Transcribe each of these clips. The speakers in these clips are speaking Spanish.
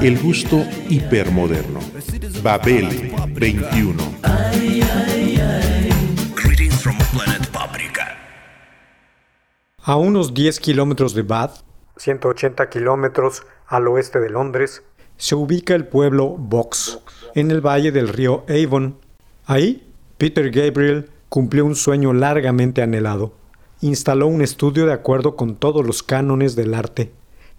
El gusto hipermoderno. Babel 21. Greetings from planet Paprika. A unos 10 kilómetros de Bath, 180 kilómetros al oeste de Londres, se ubica el pueblo Box, en el valle del río Avon. Ahí, Peter Gabriel cumplió un sueño largamente anhelado. Instaló un estudio de acuerdo con todos los cánones del arte,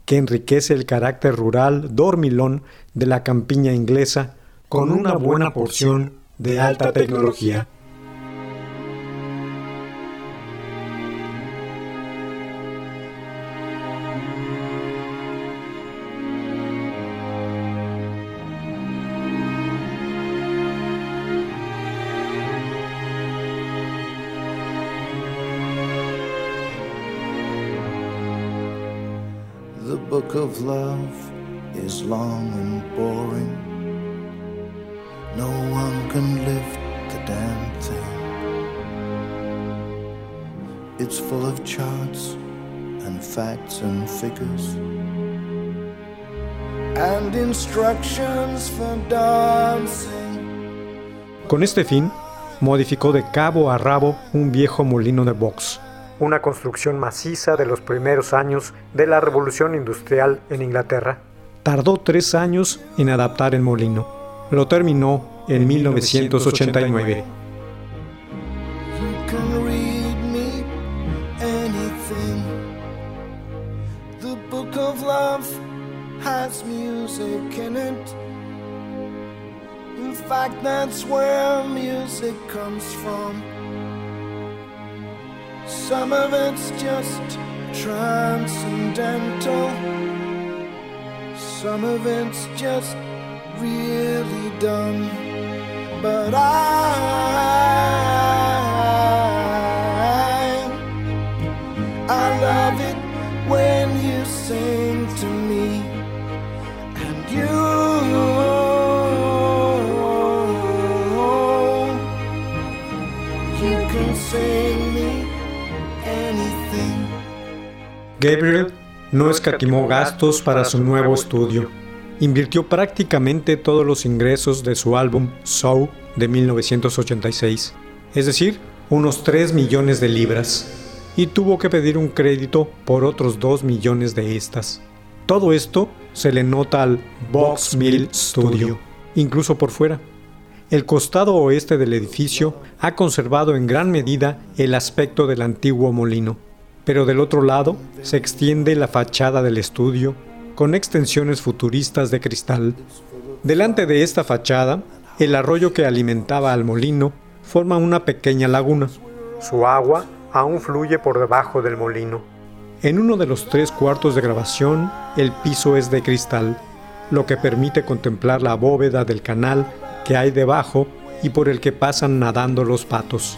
que enriquece el carácter rural dormilón de la campiña inglesa con una buena porción de alta tecnología. Love is long and boring. No one can lift the damn thing. It's full of charts and facts and figures and instructions for dancing. Con este fin, modificó de cabo a rabo un viejo molino de box, una construcción maciza de los primeros años de la revolución industrial en Inglaterra. Tardó tres años en adaptar el molino. Lo terminó en 1989. You can read me anything. The book of love has music in it. In fact, that's where music comes from. Some of it's just transcendental. Some of it's just really dumb. But I, I love it when Gabriel no escatimó gastos para su nuevo estudio. Invirtió prácticamente todos los ingresos de su álbum Soul de 1986, es decir, unos 3 millones de libras, y tuvo que pedir un crédito por otros 2 millones de estas. Todo esto se le nota al Box Mill Studio, incluso por fuera. El costado oeste del edificio ha conservado en gran medida el aspecto del antiguo molino, pero del otro lado se extiende la fachada del estudio con extensiones futuristas de cristal. Delante de esta fachada, el arroyo que alimentaba al molino forma una pequeña laguna. Su agua aún fluye por debajo del molino. En uno de los tres cuartos de grabación, el piso es de cristal, lo que permite contemplar la bóveda del canal que hay debajo y por el que pasan nadando los patos.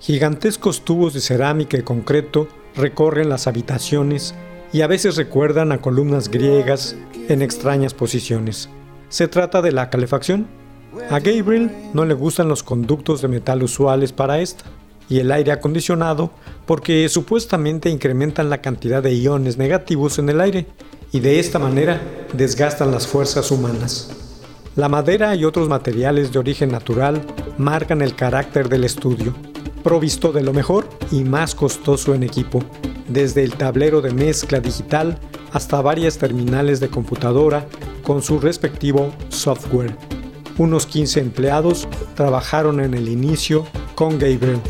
Gigantescos tubos de cerámica y concreto recorren las habitaciones y a veces recuerdan a columnas griegas en extrañas posiciones. Se trata de la calefacción. A Gabriel no le gustan los conductos de metal usuales para esta y el aire acondicionado porque supuestamente incrementan la cantidad de iones negativos en el aire y de esta manera desgastan las fuerzas humanas. La madera y otros materiales de origen natural marcan el carácter del estudio, provisto de lo mejor y más costoso en equipo, desde el tablero de mezcla digital hasta varias terminales de computadora con su respectivo software. Unos 15 empleados trabajaron en el inicio con Gabriel.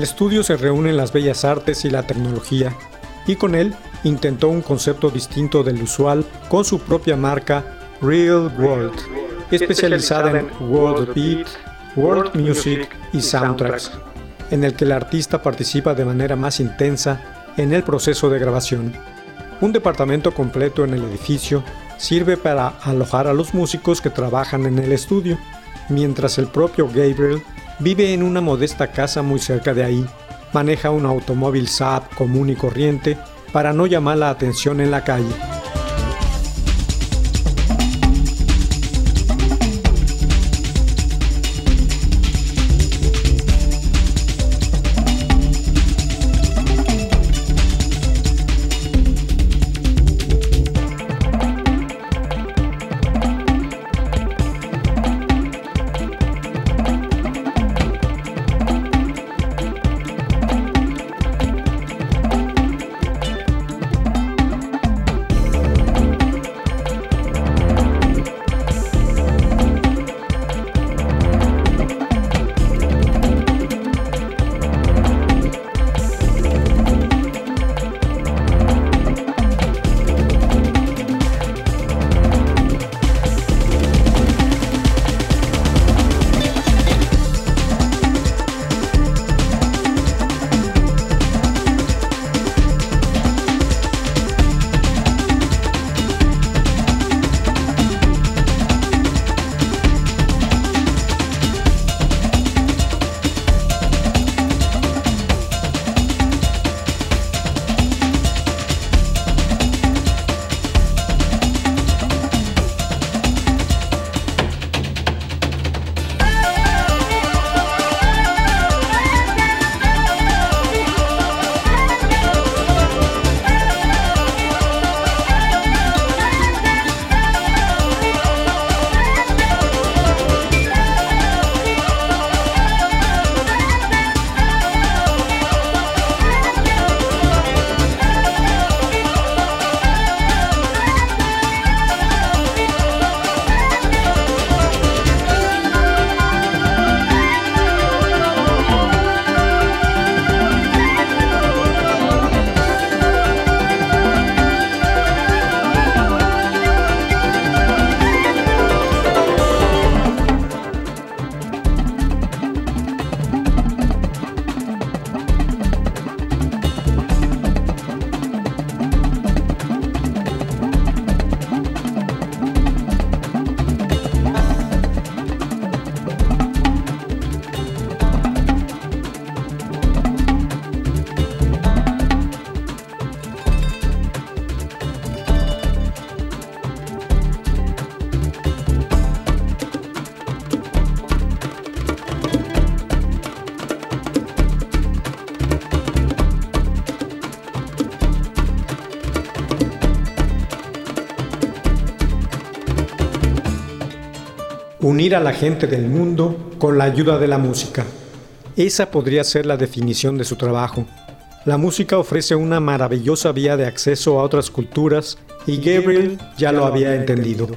El estudio se reúnen las bellas artes y la tecnología, y con él intentó un concepto distinto del usual con su propia marca Real World, especializada en World Beat, World Music y Soundtracks, en el que el artista participa de manera más intensa en el proceso de grabación. Un departamento completo en el edificio sirve para alojar a los músicos que trabajan en el estudio, mientras el propio Gabriel Vive en una modesta casa muy cerca de ahí. Maneja un automóvil Saab común y corriente para no llamar la atención en la calle. Unir a la gente del mundo con la ayuda de la música. Esa podría ser la definición de su trabajo. La música ofrece una maravillosa vía de acceso a otras culturas y Gabriel ya lo había entendido.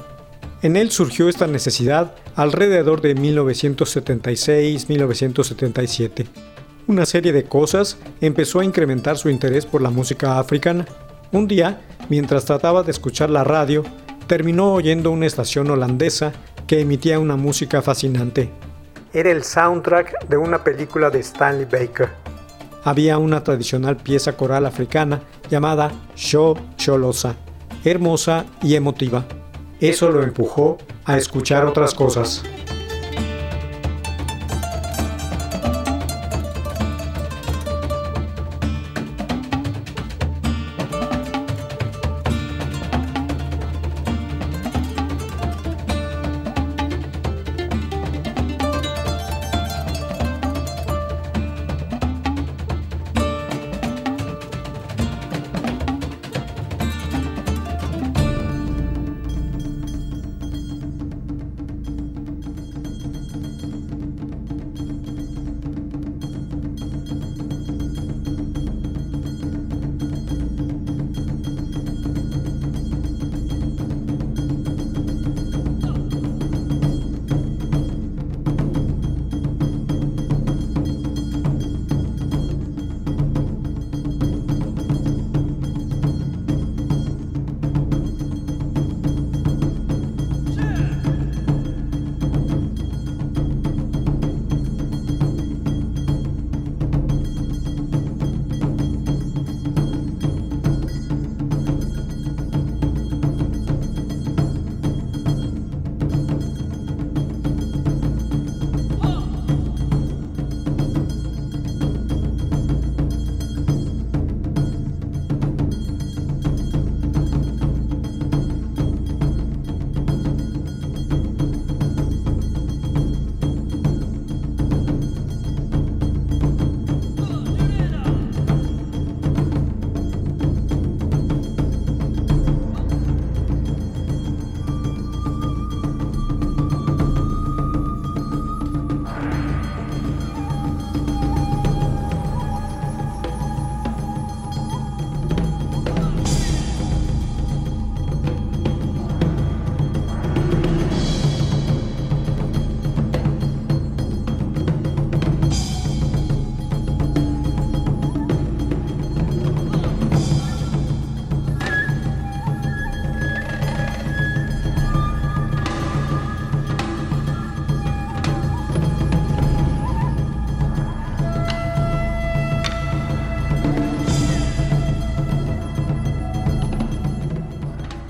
En él surgió esta necesidad alrededor de 1976-1977. Una serie de cosas empezó a incrementar su interés por la música africana. Un día, mientras trataba de escuchar la radio, terminó oyendo una estación holandesa que emitía una música fascinante. Era el soundtrack de una película de Stanley Baker. Había una tradicional pieza coral africana llamada Sho Cholosa, hermosa y emotiva. Eso lo empujó a escuchar otras cosas.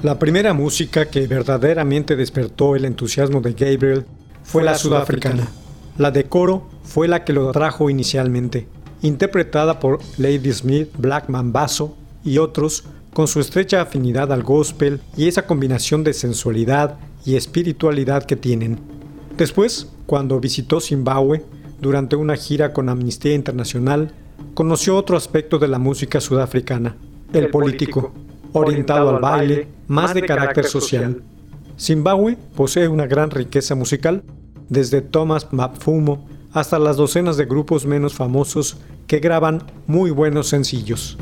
La primera música que verdaderamente despertó el entusiasmo de Gabriel fue la sudafricana. La de coro fue la que lo trajo inicialmente, interpretada por Lady Smith, Black Mambazo y otros, con su estrecha afinidad al gospel y esa combinación de sensualidad y espiritualidad que tienen. Después, cuando visitó Zimbabue, durante una gira con Amnistía Internacional, conoció otro aspecto de la música sudafricana, el, político orientado al baile, más de carácter social. Zimbabue posee una gran riqueza musical, desde Thomas Mapfumo hasta las docenas de grupos menos famosos que graban muy buenos sencillos.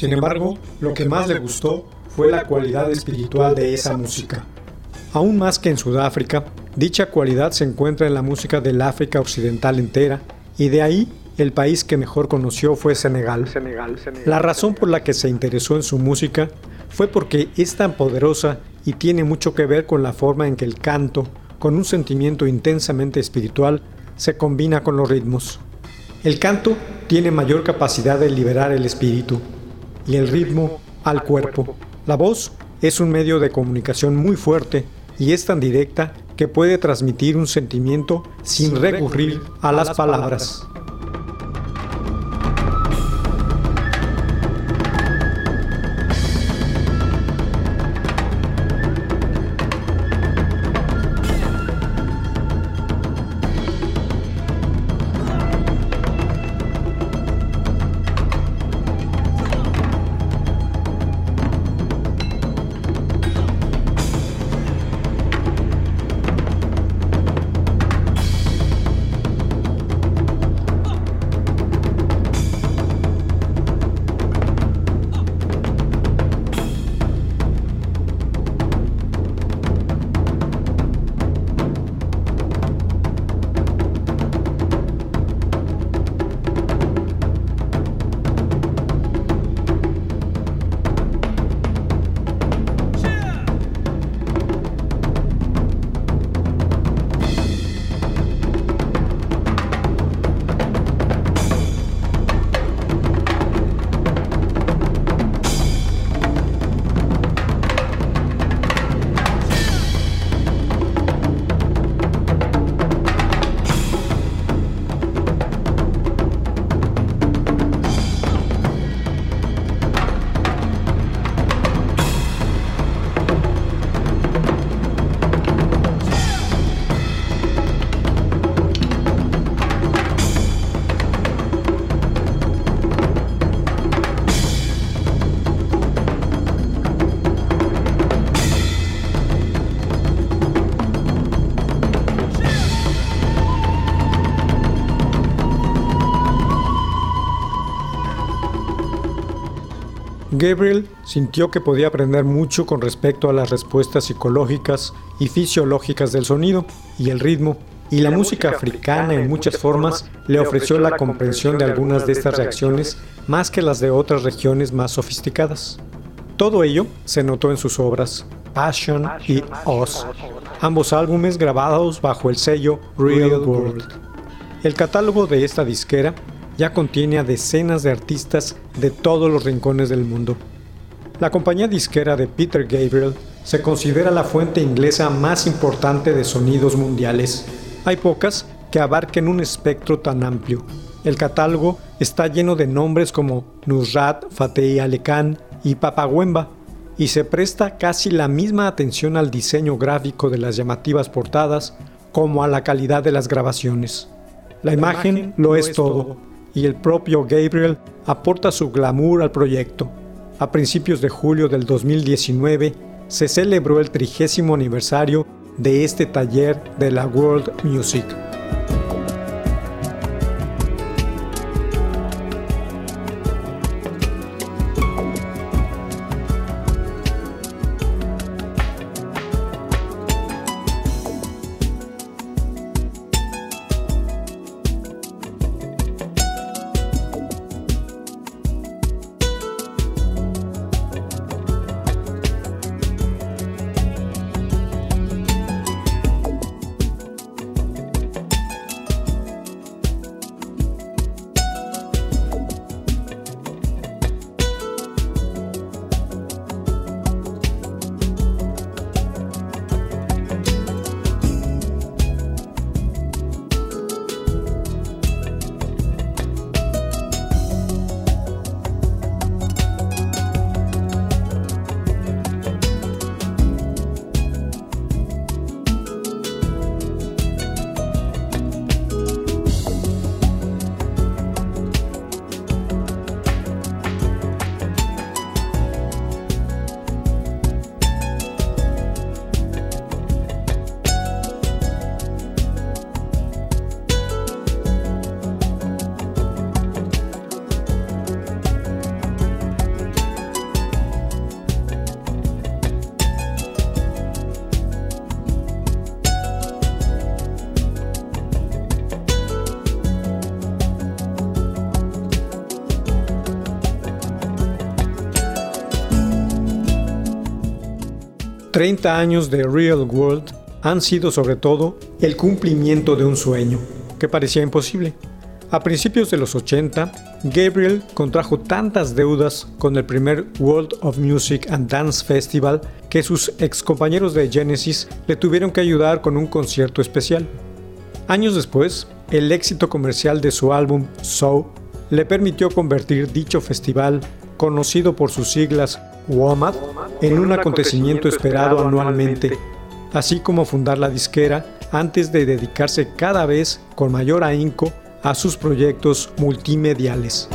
Sin embargo, lo que más le gustó fue la cualidad espiritual de esa música. Aún más que en Sudáfrica, dicha cualidad se encuentra en la música del África Occidental entera, y de ahí el país que mejor conoció fue Senegal. La razón por la que se interesó en su música fue porque es tan poderosa y tiene mucho que ver con la forma en que el canto, con un sentimiento intensamente espiritual, se combina con los ritmos. El canto tiene mayor capacidad de liberar el espíritu y el ritmo al cuerpo. La voz es un medio de comunicación muy fuerte y es tan directa que puede transmitir un sentimiento sin recurrir a las palabras. Gabriel sintió que podía aprender mucho con respecto a las respuestas psicológicas y fisiológicas del sonido y el ritmo, y la música africana en muchas formas le ofreció la comprensión de algunas de estas reacciones más que las de otras regiones más sofisticadas. Todo ello se notó en sus obras, Passion y Oz, ambos álbumes grabados bajo el sello Real World. El catálogo de esta disquera ya contiene a decenas de artistas de todos los rincones del mundo. La compañía disquera de Peter Gabriel se considera la fuente inglesa más importante de sonidos mundiales. Hay pocas que abarquen un espectro tan amplio. El catálogo está lleno de nombres como Nusrat Fateh Ali Khan y Papagüemba y se presta casi la misma atención al diseño gráfico de las llamativas portadas como a la calidad de las grabaciones. La imagen lo es todo y el propio Gabriel aporta su glamour al proyecto. A principios de julio del 2019 se celebró el trigésimo aniversario de este taller de la World Music. 30 años de Real World han sido sobre todo el cumplimiento de un sueño que parecía imposible. A principios de los 80, Gabriel contrajo tantas deudas con el primer World of Music and Dance Festival que sus excompañeros de Genesis le tuvieron que ayudar con un concierto especial. Años después, el éxito comercial de su álbum So le permitió convertir dicho festival, conocido por sus siglas WOMAD, en un acontecimiento esperado anualmente, así como fundar la disquera antes de dedicarse cada vez con mayor ahínco a sus proyectos multimediales.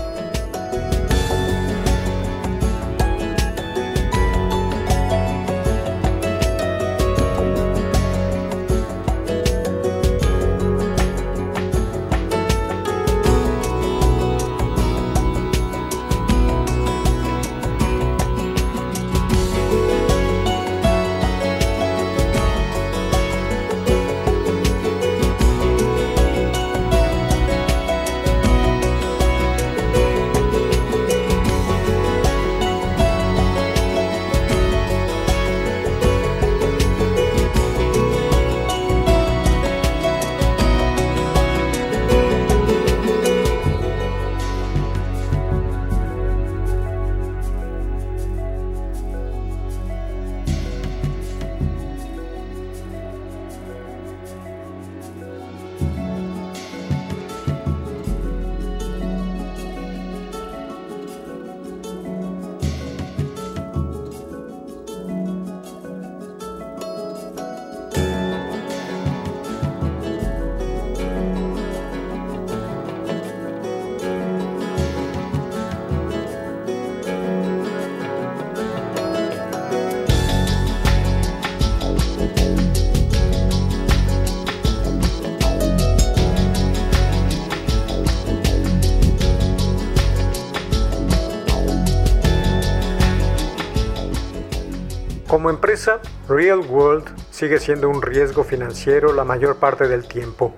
Como empresa, Real World sigue siendo un riesgo financiero la mayor parte del tiempo,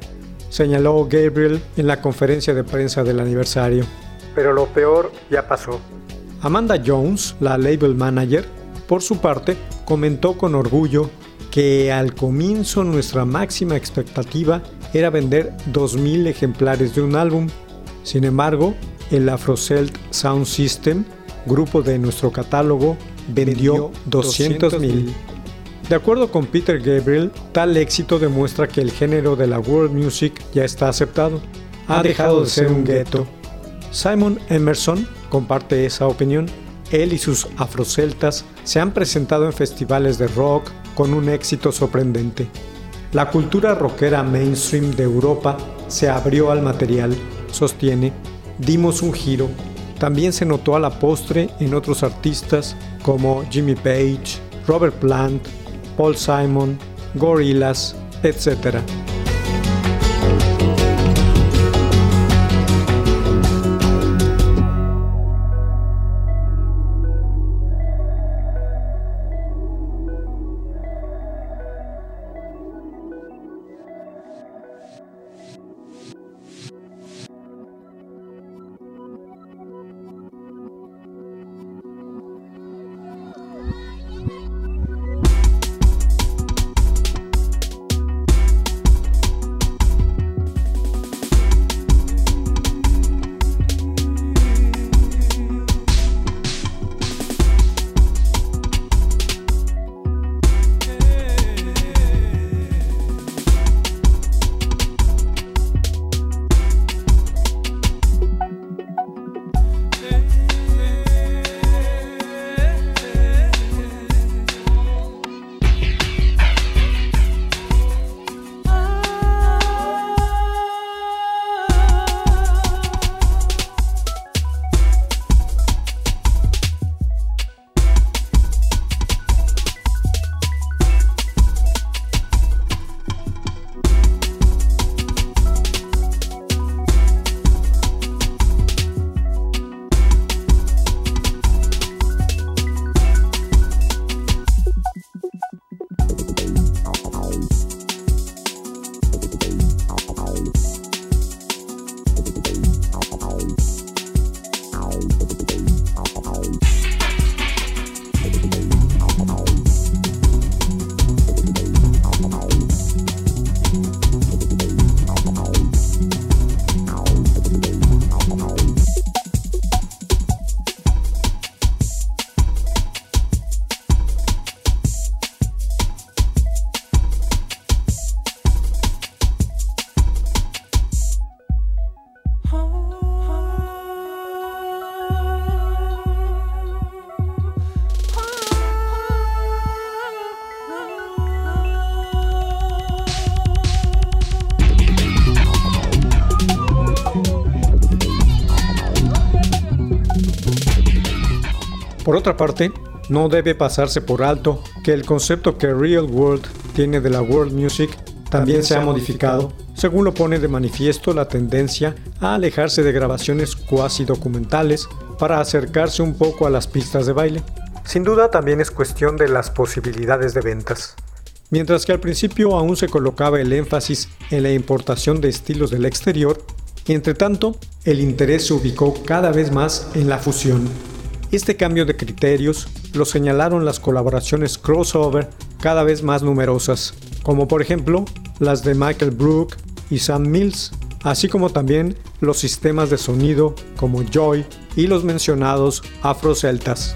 señaló Gabriel en la conferencia de prensa del aniversario. Pero lo peor ya pasó. Amanda Jones, la label manager, por su parte, comentó con orgullo que al comienzo nuestra máxima expectativa era vender 2.000 ejemplares de un álbum. Sin embargo, el Afrocelt Sound System, grupo de nuestro catálogo, vendió 200.000. De acuerdo con Peter Gabriel, tal éxito demuestra que el género de la world music ya está aceptado. Ha dejado de ser un gueto. Simon Emerson comparte esa opinión. Él y sus afroceltas se han presentado en festivales de rock con un éxito sorprendente. La cultura rockera mainstream de Europa se abrió al material, sostiene, dimos un giro. También se notó a la postre en otros artistas como Jimmy Page, Robert Plant, Paul Simon, Gorillaz, etc. Por otra parte, no debe pasarse por alto que el concepto que Real World tiene de la world music también se ha modificado, según lo pone de manifiesto la tendencia a alejarse de grabaciones cuasi documentales para acercarse un poco a las pistas de baile. Sin duda también es cuestión de las posibilidades de ventas. Mientras que al principio aún se colocaba el énfasis en la importación de estilos del exterior, entre tanto, el interés se ubicó cada vez más en la fusión. Este cambio de criterios lo señalaron las colaboraciones crossover cada vez más numerosas, como por ejemplo las de Michael Brook y Sam Mills, así como también los sistemas de sonido como Joy y los mencionados afroceltas.